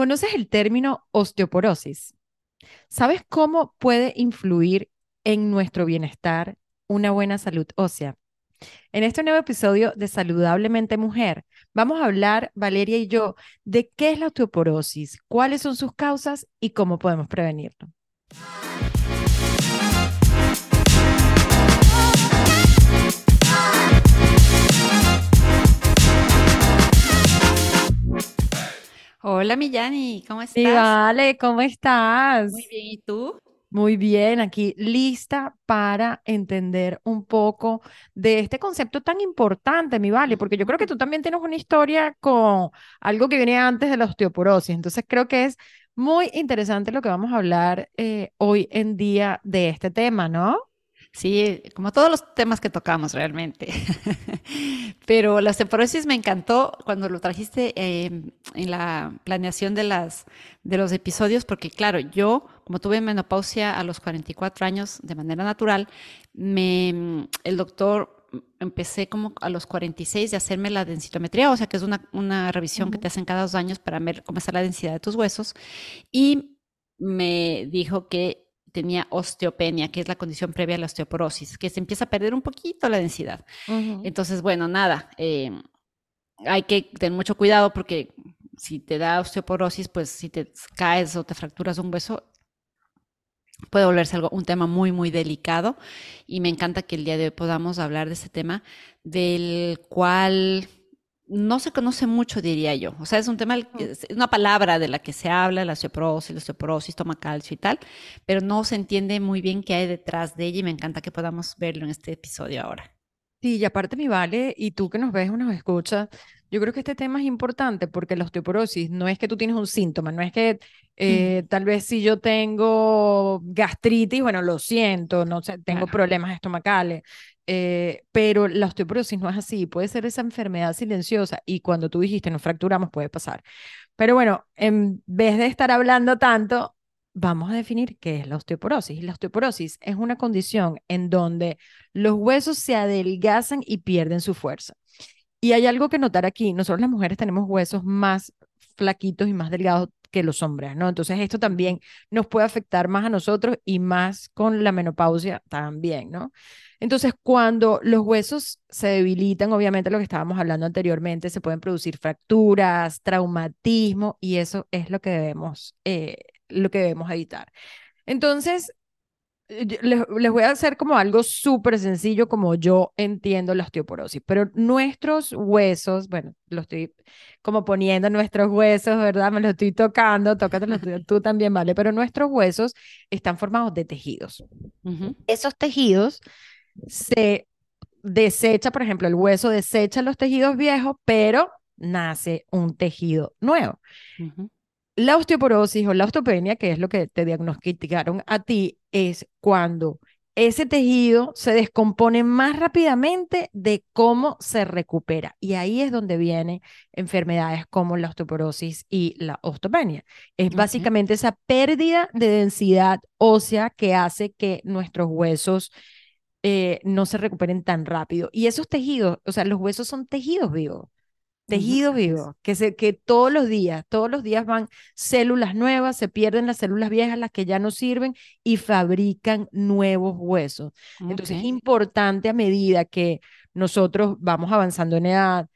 ¿Conoces el término osteoporosis? ¿Sabes cómo puede influir en nuestro bienestar una buena salud ósea? En este nuevo episodio de Saludablemente Mujer, vamos a hablar, Valeria y yo, de qué es la osteoporosis, cuáles son sus causas y cómo podemos prevenirlo. Hola, Millani, ¿cómo estás? Sí, vale, ¿cómo estás? Muy bien, ¿y tú? Muy bien, aquí lista para entender un poco de este concepto tan importante, mi vale, porque yo creo que tú también tienes una historia con algo que viene antes de la osteoporosis, entonces creo que es muy interesante lo que vamos a hablar eh, hoy en día de este tema, ¿no? Sí, como todos los temas que tocamos realmente. Pero la osteoporosis me encantó cuando lo trajiste em, en la planeación de, las, de los episodios, porque claro, yo, como tuve menopausia a los 44 años de manera natural, me, el doctor empecé como a los 46 de hacerme la densitometría, o sea que es una, una revisión que te hacen cada dos años para ver cómo está la densidad de tus huesos. Y me dijo que tenía osteopenia, que es la condición previa a la osteoporosis, que se empieza a perder un poquito la densidad. Entonces, bueno, nada, eh, hay que tener mucho cuidado porque si te da osteoporosis, pues si te caes o te fracturas un hueso, puede volverse algo, un tema muy, muy delicado. Y me encanta que el día de hoy podamos hablar de ese tema, del cual no se conoce mucho, diría yo. O sea, es un tema, es una palabra de la que se habla, la osteoporosis, la osteoporosis, toma calcio y tal, pero no se entiende muy bien qué hay detrás de ella y me encanta que podamos verlo en este episodio ahora. Sí, y aparte mi vale, y tú que nos ves o nos escuchas, yo creo que este tema es importante porque la osteoporosis no es que tú tienes un síntoma, no es que eh, tal vez si yo tengo gastritis, bueno, lo siento, no sé, tengo problemas estomacales, eh, pero la osteoporosis no es así, puede ser esa enfermedad silenciosa y cuando tú dijiste nos fracturamos puede pasar. Pero bueno, en vez de estar hablando tanto, vamos a definir qué es la osteoporosis. La osteoporosis es una condición en donde los huesos se adelgazan y pierden su fuerza. Y hay algo que notar aquí, nosotros las mujeres tenemos huesos más flaquitos y más delgados que los hombres, ¿no? Entonces esto también nos puede afectar más a nosotros y más con la menopausia también, ¿no? Entonces, cuando los huesos se debilitan, obviamente lo que estábamos hablando anteriormente, se pueden producir fracturas, traumatismo, y eso es lo que debemos, eh, lo que debemos evitar. Entonces, les, voy a hacer como algo súper sencillo como yo entiendo la osteoporosis, pero nuestros huesos, bueno, lo estoy como poniendo nuestros huesos, ¿verdad? Me lo estoy tocando, tócatelo tú también, ¿vale? Pero nuestros huesos están formados de tejidos. Esos tejidos se desecha, por ejemplo, el hueso desecha los tejidos viejos, pero nace un tejido nuevo. La osteoporosis o la osteopenia, que es lo que te diagnosticaron a ti, es cuando ese tejido se descompone más rápidamente de cómo se recupera. Y ahí es donde vienen enfermedades como la osteoporosis y la osteopenia. Es básicamente esa pérdida de densidad ósea que hace que nuestros huesos eh, no se recuperen tan rápido. Y esos tejidos, o sea, los huesos son tejidos vivos, tejidos vivos, que, se, que todos los días, todos los días van células nuevas, se pierden las células viejas, las que ya no sirven, y fabrican nuevos huesos. Entonces es importante a medida que nosotros vamos avanzando en edad,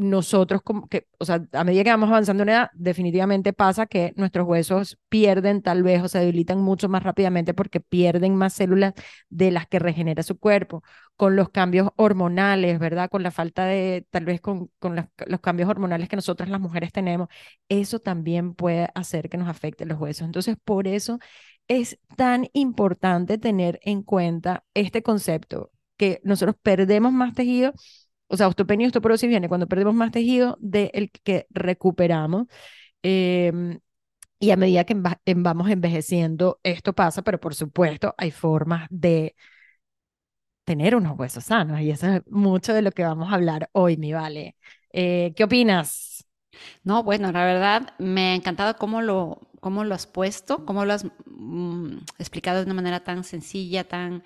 nosotros, como que, o sea, a medida que vamos avanzando en edad, definitivamente pasa que nuestros huesos pierden tal vez o se debilitan mucho más rápidamente porque pierden más células de las que regenera su cuerpo. Con los cambios hormonales, ¿verdad? Con la falta de, tal vez con, con los cambios hormonales que nosotras las mujeres tenemos, eso también puede hacer que nos afecte los huesos. Entonces, por eso es tan importante tener en cuenta este concepto, que nosotros perdemos más tejido o sea, osteopenia y osteoporosis viene cuando perdemos más tejido del que recuperamos. Em, y a medida que vamos envejeciendo, esto pasa, pero por supuesto hay formas de tener unos huesos sanos y eso es mucho de lo que vamos a hablar hoy, mi Vale. Eh, ¿Qué opinas? No, bueno, la verdad me ha encantado cómo lo, cómo lo has puesto, cómo lo has mm, explicado de una manera tan sencilla, tan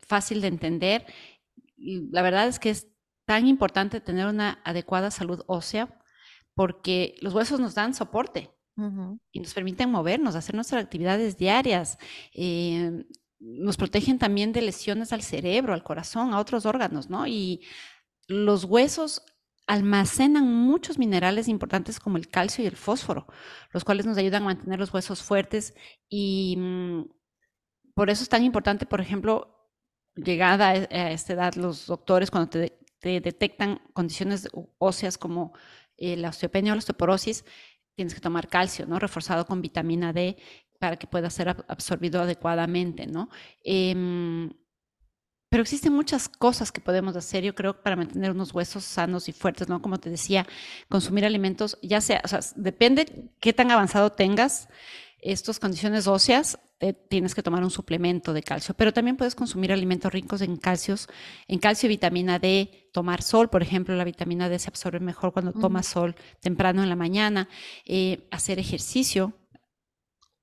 fácil de entender. Y la verdad es que es tan importante tener una adecuada salud ósea porque los huesos nos dan soporte. y nos permiten movernos, hacer nuestras actividades diarias. Eh, nos protegen también de lesiones al cerebro, al corazón, a otros órganos, ¿no? Y los huesos almacenan muchos minerales importantes como el calcio y el fósforo, los cuales nos ayudan a mantener los huesos fuertes y mm, por eso es tan importante, por ejemplo, llegada e, a esta edad, los doctores cuando te, detectan condiciones óseas como eh, la osteopenia o la osteoporosis, tienes que tomar calcio, ¿no? Reforzado con vitamina D para que pueda ser absorbido adecuadamente, ¿no? Em, pero existen muchas cosas que podemos hacer, yo creo, para mantener unos huesos sanos y fuertes, ¿no? Como te decía, consumir alimentos, ya sea, o sea, depende qué tan avanzado tengas estas condiciones óseas, tienes que tomar un suplemento de calcio, pero también puedes consumir alimentos ricos en calcios, en calcio y vitamina D, tomar sol, por ejemplo, la vitamina D se absorbe mejor cuando tomas sol temprano en la mañana, eh, hacer ejercicio.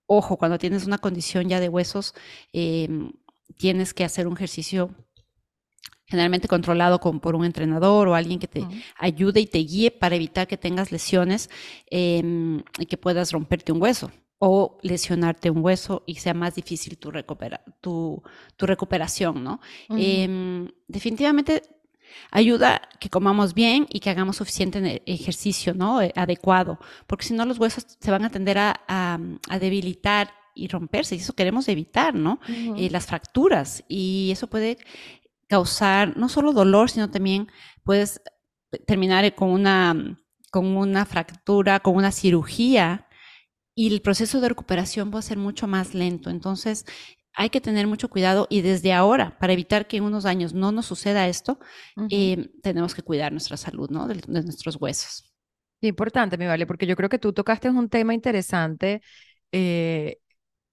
Ojo, cuando tienes una condición ya de huesos, em, tienes que hacer un ejercicio generalmente controlado con, por un entrenador o alguien que te ayude y te guíe para evitar que tengas lesiones em, y que puedas romperte un hueso o lesionarte un hueso y sea más difícil tu, recupera, tu, tu recuperación, ¿no? Em, definitivamente ayuda que comamos bien y que hagamos suficiente ejercicio, ¿no? Eh, adecuado, porque si no los huesos se van a tender a, a, debilitar y romperse, y eso queremos evitar, ¿no? Eh, las fracturas, y eso puede causar no solo dolor, sino también puedes terminar con una, con una fractura, con una cirugía y el proceso de recuperación va a ser mucho más lento. Entonces, hay que tener mucho cuidado y desde ahora, para evitar que en unos años no nos suceda esto, eh, tenemos que cuidar nuestra salud, ¿no? De, nuestros huesos. Importante, mi vale, porque yo creo que tú tocaste un tema interesante eh,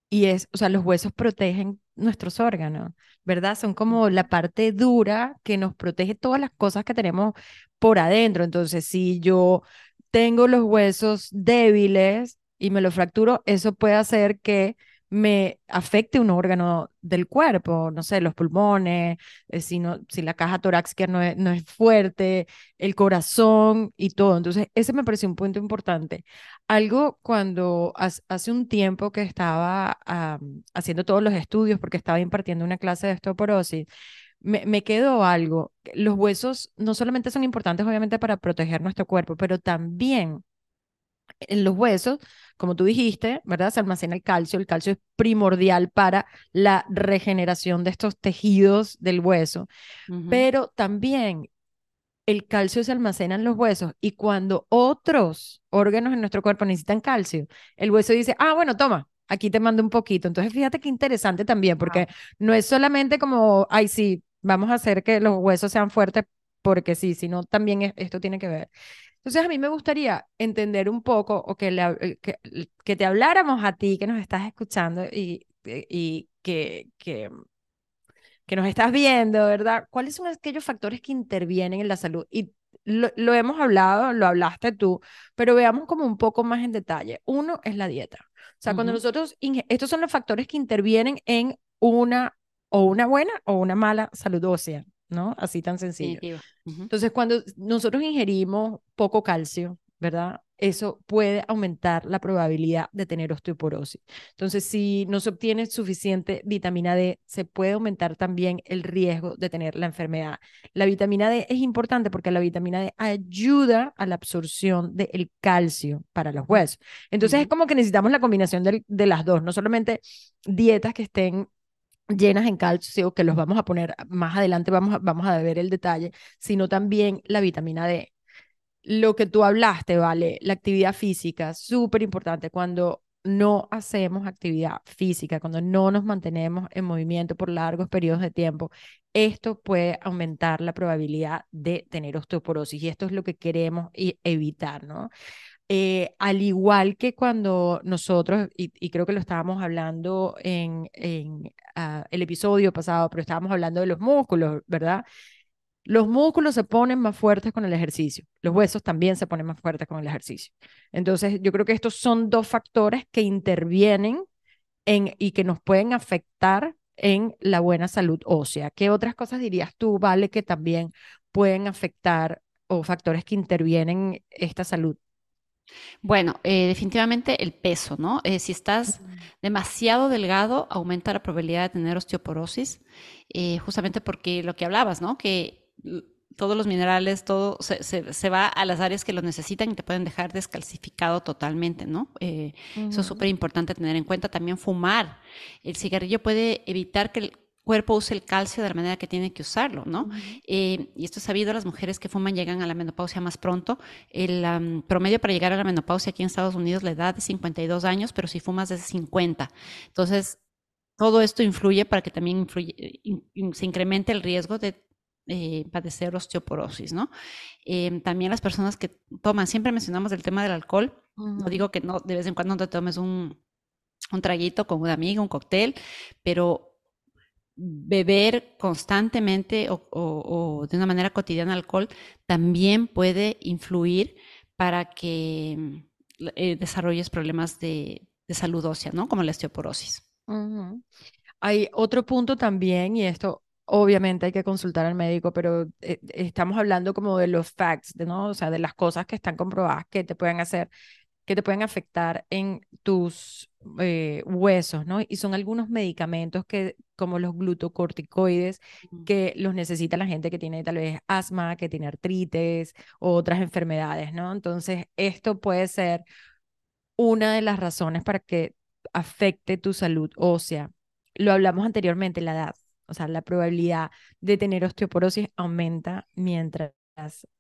y es, o sea, los huesos protegen nuestros órganos, ¿verdad? Son como la parte dura que nos protege todas las cosas que tenemos por adentro. Entonces, si yo tengo los huesos débiles, y me lo fracturo, eso puede hacer que me afecte un órgano del cuerpo, no sé, los pulmones, eh, si, no, si la caja torácica no es, no es fuerte, el corazón y todo. Entonces, ese me pareció un punto importante. Algo cuando hace un tiempo que estaba haciendo todos los estudios, porque estaba impartiendo una clase de osteoporosis, me, me quedó algo. Los huesos no solamente son importantes, obviamente, para proteger nuestro cuerpo, pero también en los huesos, como tú dijiste, ¿verdad? Se almacena el calcio. El calcio es primordial para la regeneración de estos tejidos del hueso, pero también el calcio se almacena en los huesos y cuando otros órganos en nuestro cuerpo necesitan calcio, el hueso dice, ah, bueno, toma, aquí te mando un poquito. Entonces, fíjate qué interesante también, porque no es solamente como, ay, sí, vamos a hacer que los huesos sean fuertes porque sí, sino también esto tiene que ver. Entonces a mí me gustaría entender un poco o que, eh, que, te habláramos a ti que nos estás escuchando y, eh, y que, que, que nos estás viendo, ¿verdad? ¿Cuáles son aquellos factores que intervienen en la salud? Y lo, lo, hemos hablado, lo hablaste tú, pero veamos como un poco más en detalle. Uno es la dieta. O sea, cuando nosotros, estos son los factores que intervienen en una o una buena o una mala salud ósea. ¿No? Así tan sencillo. Entonces, cuando nosotros ingerimos poco calcio, ¿verdad? Eso puede aumentar la probabilidad de tener osteoporosis. Entonces, si no se obtiene suficiente vitamina D, se puede aumentar también el riesgo de tener la enfermedad. La vitamina D es importante porque la vitamina D ayuda a la absorción del calcio para los huesos. Entonces, es como que necesitamos la combinación de las dos, no solamente dietas que estén llenas en calcio, que los vamos a poner más adelante, vamos a, vamos a ver el detalle, sino también la vitamina D. Lo que tú hablaste, ¿vale? La actividad física, súper importante. Cuando no hacemos actividad física, cuando no nos mantenemos en movimiento por largos periodos de tiempo, esto puede aumentar la probabilidad de tener osteoporosis y esto es lo que queremos evitar, ¿no? Eh, al igual que cuando nosotros, y, creo que lo estábamos hablando en, ah, el episodio pasado, pero estábamos hablando de los músculos, ¿verdad? Los músculos se ponen más fuertes con el ejercicio, los huesos también se ponen más fuertes con el ejercicio. Entonces, yo creo que estos son dos factores que intervienen en, y que nos pueden afectar en la buena salud ósea. ¿Qué otras cosas dirías tú, Vale, que también pueden afectar o factores que intervienen esta salud Bueno, eh, definitivamente el peso, ¿no? Eh, si estás demasiado delgado, aumenta la probabilidad de tener osteoporosis, eh, justamente porque lo que hablabas, ¿no? Que todos los minerales, todo se, se- se va a las áreas que lo necesitan y te pueden dejar descalcificado totalmente, ¿no? Eh, eso es súper importante tener en cuenta. También fumar. El cigarrillo puede evitar que el cuerpo use el calcio de la manera que tiene que usarlo, ¿no? Eh, y esto es sabido, las mujeres que fuman llegan a la menopausia más pronto. El promedio para llegar a la menopausia aquí en Estados Unidos, la edad es 52 años, pero si fumas es 50. Entonces, todo esto influye para que también influye- in- in- se incremente el riesgo de eh, padecer osteoporosis, ¿no? Em, también las personas que toman, siempre mencionamos el tema del alcohol. No digo que no, de vez en cuando te tomes un, un traguito con una amiga, un cóctel, pero beber constantemente o, de una manera cotidiana alcohol también puede influir para que eh, desarrolles problemas de, salud ósea, ¿no? Como la osteoporosis. Hay otro punto también, y esto obviamente hay que consultar al médico, pero eh, estamos hablando como de los facts, ¿no? O sea, de las cosas que están comprobadas que te pueden hacer, que te pueden afectar en tus eh, huesos, ¿no? Y son algunos medicamentos que, como los glutocorticoides, que los necesita la gente que tiene tal vez asma, que tiene artritis o otras enfermedades, ¿no? Entonces, esto puede ser una de las razones para que afecte tu salud ósea. Lo hablamos anteriormente, la edad. O sea, la probabilidad de tener osteoporosis aumenta mientras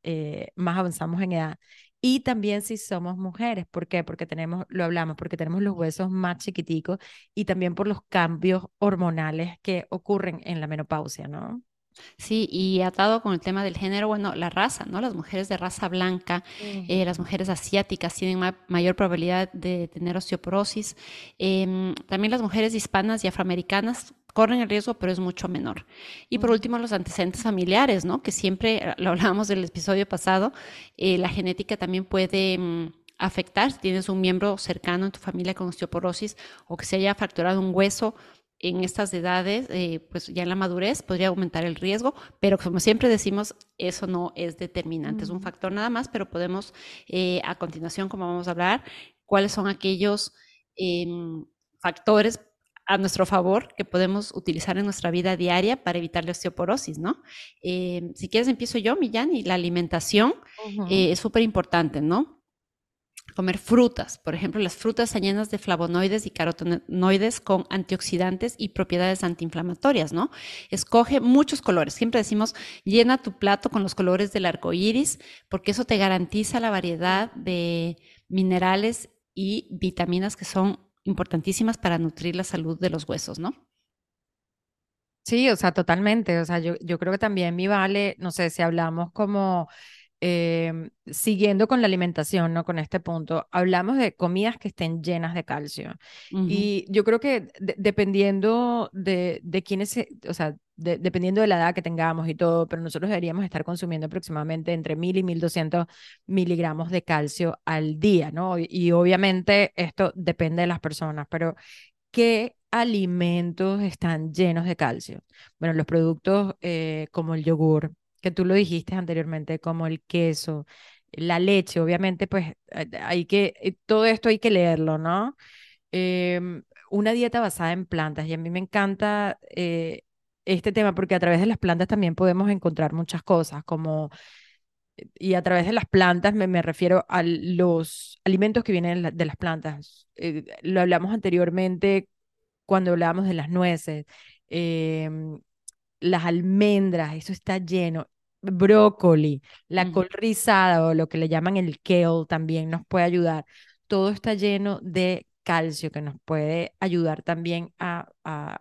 eh, más avanzamos en edad. Y también si somos mujeres. ¿Por qué? Porque tenemos, lo hablamos, porque tenemos los huesos más chiquiticos y también por los cambios hormonales que ocurren en la menopausia, ¿no? Sí, y atado con el tema del género, bueno, la raza, ¿no? Las mujeres de raza blanca, eh, las mujeres asiáticas tienen ma- mayor probabilidad de tener osteoporosis. Em, también las mujeres hispanas y afroamericanas corren el riesgo, pero es mucho menor. Y por último, los antecedentes familiares, ¿no? Que siempre, eh, lo hablábamos del episodio pasado, eh, la genética también puede... mm, afectar si tienes un miembro cercano en tu familia con osteoporosis o que se haya fracturado un hueso en estas edades, eh, pues ya en la madurez podría aumentar el riesgo, pero como siempre decimos, eso no es determinante, es un factor nada más, pero podemos eh, a continuación, como vamos a hablar, cuáles son aquellos em, factores a nuestro favor que podemos utilizar en nuestra vida diaria para evitar la osteoporosis, ¿no? Em, si quieres empiezo yo, Millán, y la alimentación eh, es súper importante, ¿no? Comer frutas, por ejemplo, las frutas están llenas de flavonoides y carotenoides con antioxidantes y propiedades antiinflamatorias, ¿no? Escoge muchos colores. Siempre decimos, llena tu plato con los colores del arco iris, porque eso te garantiza la variedad de minerales y vitaminas que son importantísimas para nutrir la salud de los huesos, ¿no? Sí, o sea, totalmente. O sea, yo, yo creo que también mi vale, no sé, si hablamos como em, siguiendo con la alimentación, ¿no? Con este punto, hablamos de comidas que estén llenas de calcio. Y yo creo que de- dependiendo de, de quiénes, o sea, de- dependiendo de la edad que tengamos y todo, pero nosotros deberíamos estar consumiendo aproximadamente entre 1000 y 1200 miligramos de calcio al día, ¿no? Y, y obviamente esto depende de las personas, pero ¿Qué alimentos están llenos de calcio? Bueno, los productos eh, como el yogur, que tú lo dijiste anteriormente, como el queso, la leche, obviamente, pues eh, hay que, eh, todo esto hay que leerlo, ¿no? Em, una dieta basada en plantas, y a mí me encanta eh, este tema porque a través de las plantas también podemos encontrar muchas cosas, como, y a través de las plantas me, me refiero a los alimentos que vienen de la- de las plantas. Lo hablamos anteriormente cuando hablábamos de las nueces, em, las almendras, eso está lleno. Brócoli, la col rizada o lo que le llaman el kale también nos puede ayudar. Todo está lleno de calcio que nos puede ayudar también a, a,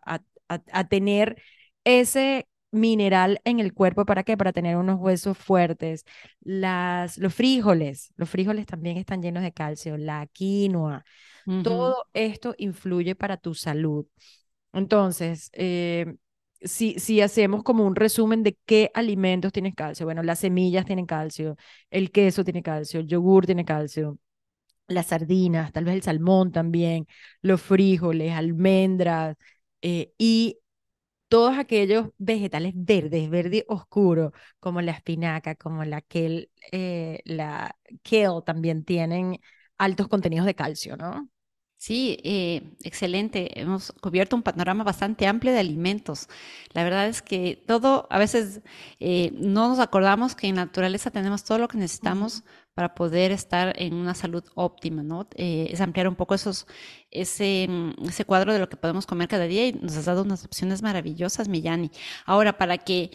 a, a- tener ese mineral en el cuerpo. ¿Para qué? Para tener unos huesos fuertes. Las, los frijoles, los frijoles también están llenos de calcio, la quinoa. Todo esto influye para tu salud. Entonces, eh, si, si hacemos como un resumen de qué alimentos tienen calcio, bueno, las semillas tienen calcio, el queso tiene calcio, el yogur tiene calcio, las sardinas, tal vez el salmón también, los frijoles, almendras, eh, y todos aquellos vegetales verdes, verde oscuro, como la espinaca, como la kale, eh, la kale también tienen altos contenidos de calcio, ¿no? Sí, eh, excelente. Hemos cubierto un panorama bastante amplio de alimentos. La verdad es que todo, a veces eh, no nos acordamos que en la naturaleza tenemos todo lo que necesitamos para poder estar en una salud óptima, ¿no? Eh, es ampliar un poco esos, ese, mm, ese cuadro de lo que podemos comer cada día y nos has dado unas opciones maravillosas, Millani. Ahora, para que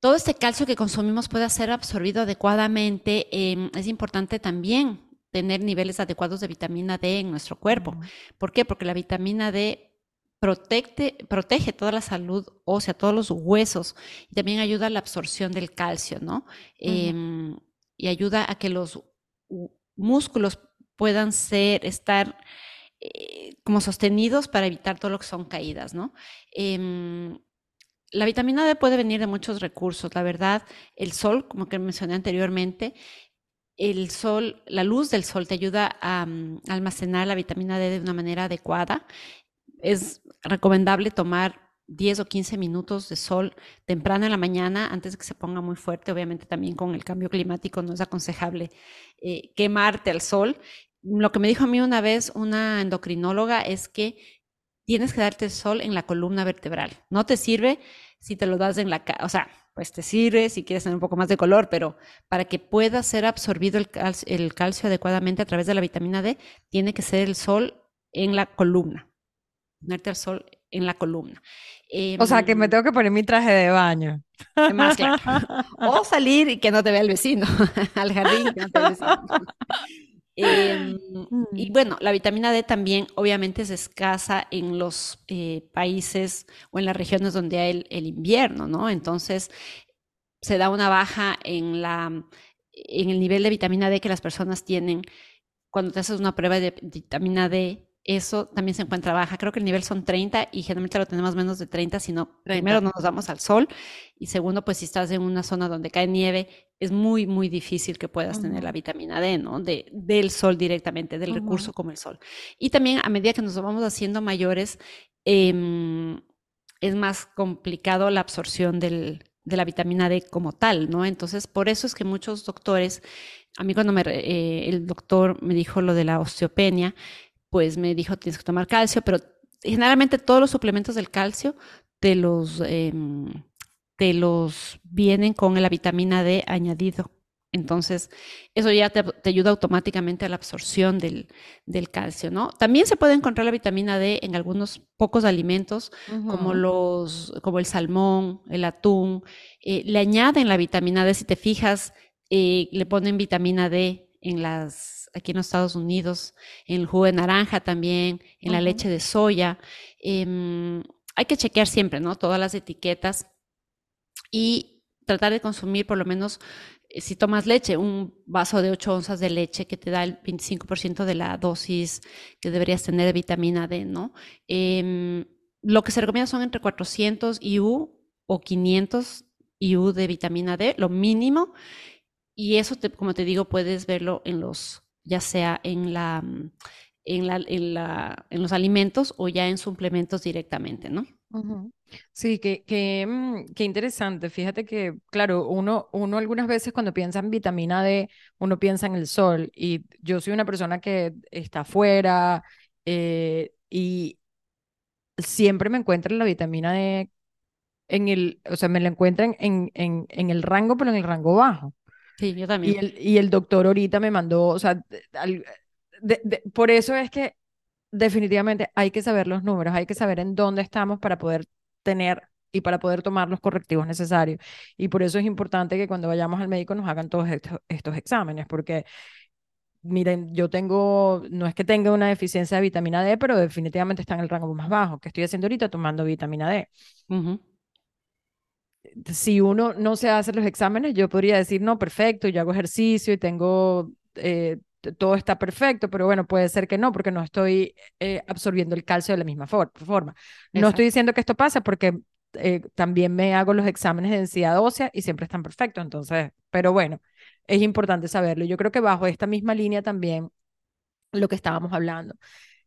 todo este calcio que consumimos pueda ser absorbido adecuadamente, em, es importante también tener niveles adecuados de vitamina D en nuestro cuerpo. ¿Por qué? Porque la vitamina D protege, protege toda la salud ósea, todos los huesos y también ayuda a la absorción del calcio, ¿no? Em, y ayuda a que los músculos puedan ser, estar eh, como sostenidos para evitar todo lo que son caídas, ¿no? Em, la vitamina D puede venir de muchos recursos, la verdad, el sol, como que mencioné anteriormente, el sol, la luz del sol te ayuda a, mm, almacenar la vitamina D de una manera adecuada. Es recomendable tomar 10 o 15 minutos de sol temprano en la mañana antes de que se ponga muy fuerte. Obviamente también con el cambio climático no es aconsejable eh, quemarte al sol. Lo que me dijo a mí una vez una endocrinóloga es que tienes que darte el sol en la columna vertebral. No te sirve si te lo das en la cara, o sea, pues te sirve si quieres tener un poco más de color, pero para que pueda ser absorbido el calcio, adecuadamente a través de la vitamina D, tiene que ser el sol en la columna. Ponerte al sol en la columna. o sea, que me em, tengo que poner mi traje de baño. Más claro. O salir y que no te vea el vecino, al jardín. Que no te vea el vecino. Em, y mm. bueno, la vitamina D también obviamente es escasa en los eh, países o en las regiones donde hay el, invierno, ¿no? Entonces se da una baja en, la, en el nivel de vitamina D que las personas tienen cuando te haces una prueba de vitamina D eso también se encuentra baja. Creo que el nivel son 30 y generalmente lo tenemos menos de 30, sino primero no nos damos al sol y segundo, pues si estás en una zona donde cae nieve, es muy, muy difícil que puedas tener la vitamina D, ¿no? De, del sol directamente, del recurso como el sol. Y también a medida que nos vamos haciendo mayores, em, es más complicado la absorción del, de la vitamina D como tal, ¿no? Entonces, por eso es que muchos doctores, a mí cuando me, eh, el doctor me dijo lo de la osteopenia, pues me dijo tienes que tomar calcio, pero generalmente todos los suplementos del calcio te los, em, te los vienen con la vitamina D añadido. Entonces, eso ya te, ayuda automáticamente a la absorción del, del, calcio, ¿no? También se puede encontrar la vitamina D en algunos pocos alimentos, como, los, como el salmón, el atún. Eh, le añaden la vitamina D, si te fijas, eh, le ponen vitamina D en las aquí en los Estados Unidos, en el jugo de naranja también, en la leche de soya. Em, hay que chequear siempre, ¿no? Todas las etiquetas y tratar de consumir por lo menos, eh, si tomas leche, un vaso de 8 onzas de leche que te da el 25% de la dosis que deberías tener de vitamina D, ¿no? Em, lo que se recomienda son entre 400 IU o 500 IU de vitamina D, lo mínimo. Y eso, como te digo, puedes verlo en los ya sea en, la, mm, en, la, en, la, en los alimentos o ya en suplementos directamente, ¿no? Sí, que, que, mm, qué interesante. Fíjate que, claro, uno, uno algunas veces cuando piensa en vitamina D, uno piensa en el sol. Y yo soy una persona que está afuera eh, y siempre me encuentro la vitamina D en el, o sea, me la encuentran en, en, en el rango, pero en el rango bajo. Sí, yo también. Y el, y el doctor ahorita me mandó, o sea, por eso es que definitivamente hay que saber los números, hay que saber en dónde estamos para poder tener y para poder tomar los correctivos necesarios. Y por eso es importante que cuando vayamos al médico nos hagan todos estos, estos exámenes, porque miren, yo tengo, no es que tenga una deficiencia de vitamina D, pero definitivamente está en el rango más bajo, que estoy haciendo ahorita tomando vitamina D si uno no se hace los exámenes, yo podría decir, no, perfecto, yo hago ejercicio y tengo, eh, todo está perfecto, pero bueno, puede ser que no, porque no estoy eh, absorbiendo el calcio de la misma forma. No estoy diciendo que esto pasa porque eh, también me hago los exámenes de densidad ósea y siempre están perfectos, entonces, pero bueno, es importante saberlo. Yo creo que bajo esta misma línea también lo que estábamos hablando.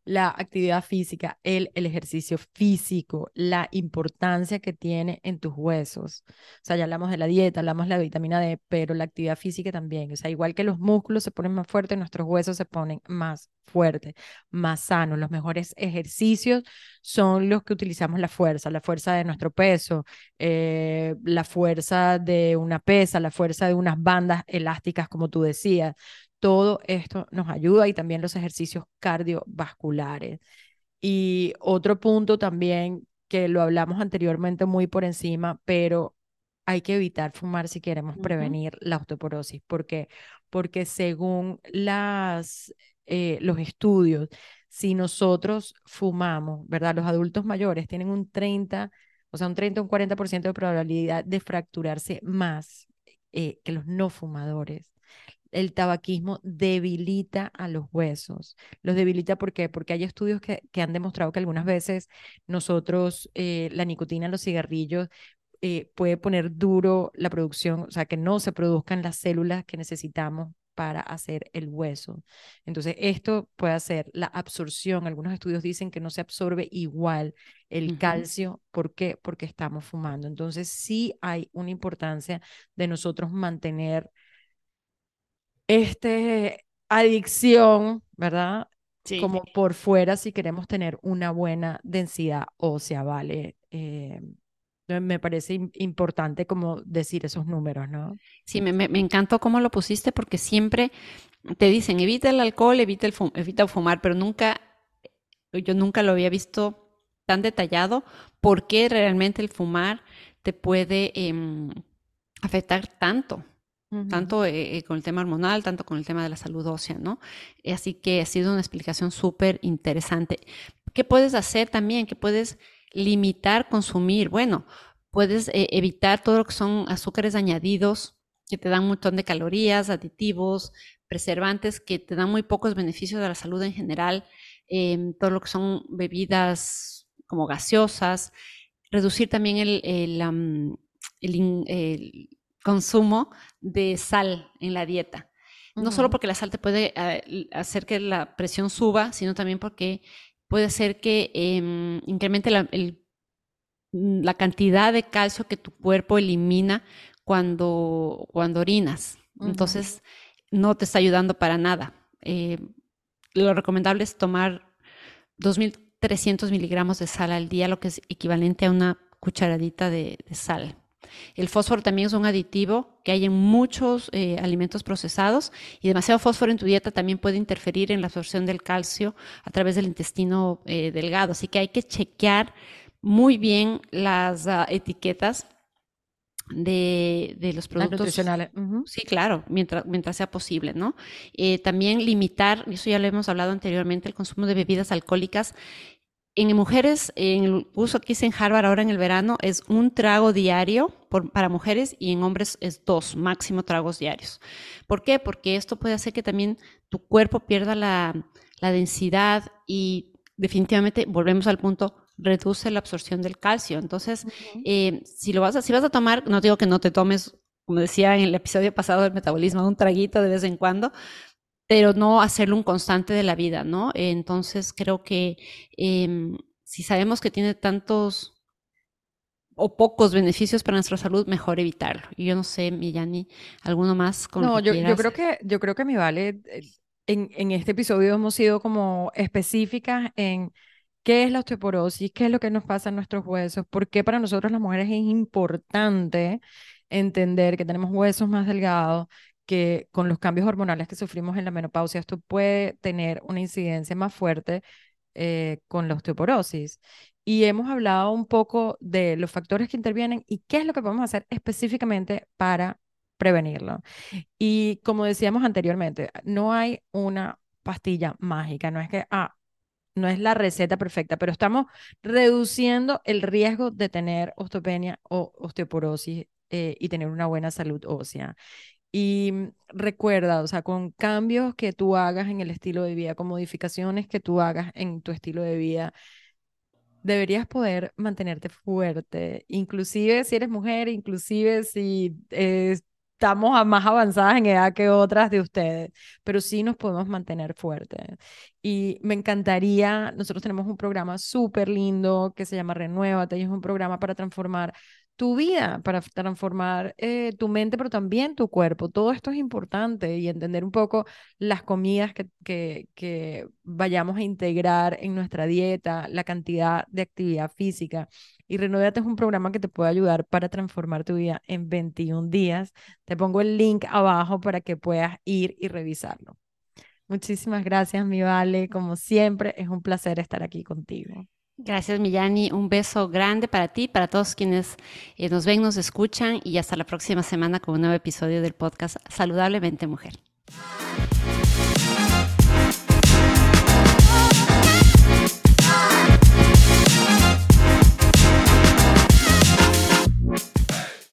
La actividad física, el, el ejercicio físico, la importancia que tiene en tus huesos. O sea, ya hablamos de la dieta, hablamos de la vitamina D, pero la actividad física también. O sea, igual que los músculos se ponen más fuertes, nuestros huesos se ponen más fuertes, más sanos. Los mejores ejercicios son los que utilizamos la fuerza, la fuerza de nuestro peso, eh, la fuerza de una pesa, la fuerza de unas bandas elásticas, como tú decías. Todo esto nos ayuda y también los ejercicios cardiovasculares. Y otro punto también que lo hablamos anteriormente muy por encima, pero hay que evitar fumar si queremos prevenir la osteoporosis. ¿Por qué? Porque según las, eh, los estudios, si nosotros fumamos, ¿verdad? Los adultos mayores tienen un 30, o sea, un 30 o un 40% de probabilidad de fracturarse más eh, que los no fumadores el tabaquismo debilita a los huesos. Los debilita ¿por qué? porque hay estudios que, que han demostrado que algunas veces nosotros, eh, la nicotina en los cigarrillos eh, puede poner duro la producción, o sea, que no se produzcan las células que necesitamos para hacer el hueso. Entonces, esto puede hacer la absorción. Algunos estudios dicen que no se absorbe igual el calcio. ¿Por qué? Porque estamos fumando. Entonces, sí hay una importancia de nosotros mantener este adicción, ¿verdad? Sí. Como por fuera si queremos tener una buena densidad ósea, ¿vale? Eh, me parece importante como decir esos números, ¿no? Sí, me, me, encantó cómo lo pusiste porque siempre te dicen evita el alcohol, evita, el evita fumar, pero nunca, yo nunca lo había visto tan detallado por qué realmente el fumar te puede eh, afectar tanto tanto eh, eh, con el tema hormonal, tanto con el tema de la salud ósea, ¿no? Así que ha sido una explicación súper interesante. ¿Qué puedes hacer también? ¿Qué puedes limitar consumir? Bueno, puedes eh, evitar todo lo que son azúcares añadidos que te dan un montón de calorías, aditivos, preservantes que te dan muy pocos beneficios a la salud en general, em, todo lo que son bebidas como gaseosas, reducir también el consumo de sal en la dieta. No solo porque la sal te puede eh, hacer que la presión suba, sino también porque puede hacer que em, incremente la, la, cantidad de calcio que tu cuerpo elimina cuando, cuando orinas. Entonces, no te está ayudando para nada. Eh, lo recomendable es tomar 2.300 miligramos de sal al día, lo que es equivalente a una cucharadita de sal. El fósforo también es un aditivo que hay en muchos eh, alimentos procesados y demasiado fósforo en tu dieta también puede interferir en la absorción del calcio a través del intestino eh, delgado. Así que hay que chequear muy bien las ah, etiquetas de, los productos nutricionales. Sí, claro, mientras, mientras sea posible, ¿no? Eh, también limitar, eso ya lo hemos hablado anteriormente, el consumo de bebidas alcohólicas en mujeres, en el uso que hice en Harvard ahora en el verano, es un trago diario para mujeres y en hombres es dos, máximo tragos diarios. ¿Por qué? Porque esto puede hacer que también tu cuerpo pierda la, densidad y definitivamente, volvemos al punto, reduce la absorción del calcio. Entonces, eh, si, lo vas a, si vas a tomar, no digo que no te tomes, como decía en el episodio pasado del metabolismo, un traguito de vez en cuando, pero no hacerlo un constante de la vida, ¿no? Entonces creo que em, si sabemos que tiene tantos o pocos beneficios para nuestra salud, mejor evitarlo. Y yo no sé, Millani, ¿alguno más con No, yo, yo, creo que yo creo que mi vale, en, en este episodio hemos sido como específicas en qué es la osteoporosis, qué es lo que nos pasa en nuestros huesos, por qué para nosotros las mujeres es importante entender que tenemos huesos más delgados, que con los cambios hormonales que sufrimos en la menopausia, esto puede tener una incidencia más fuerte eh, con la osteoporosis. Y hemos hablado un poco de los factores que intervienen y qué es lo que podemos hacer específicamente para prevenirlo. Y como decíamos anteriormente, no hay una pastilla mágica, no es que, ah, no es la receta perfecta, pero estamos reduciendo el riesgo de tener osteopenia o osteoporosis eh, y tener una buena salud ósea. Y mm, recuerda, o sea, con cambios que tú hagas en el estilo de vida, con modificaciones que tú hagas en tu estilo de vida, deberías poder mantenerte fuerte, inclusive si eres mujer, inclusive si estamos más avanzadas en edad que otras de ustedes, pero sí nos podemos mantener fuertes. Y me encantaría, nosotros tenemos un programa súper lindo que se llama Renuévate y es un programa para transformar tu vida, para transformar eh, tu mente, pero también tu cuerpo. Todo esto es importante y entender un poco las comidas que, que, que vayamos a integrar en nuestra dieta, la cantidad de actividad física. Y Renovate es un programa que te puede ayudar para transformar tu vida en 21 días. Te pongo el link abajo para que puedas ir y revisarlo. Muchísimas gracias, mi Vale. Como siempre, es un placer estar aquí contigo. Gracias, Millani. Un beso grande para ti, para todos quienes eh, nos ven, nos escuchan y hasta la próxima semana con un nuevo episodio del podcast Saludablemente Mujer.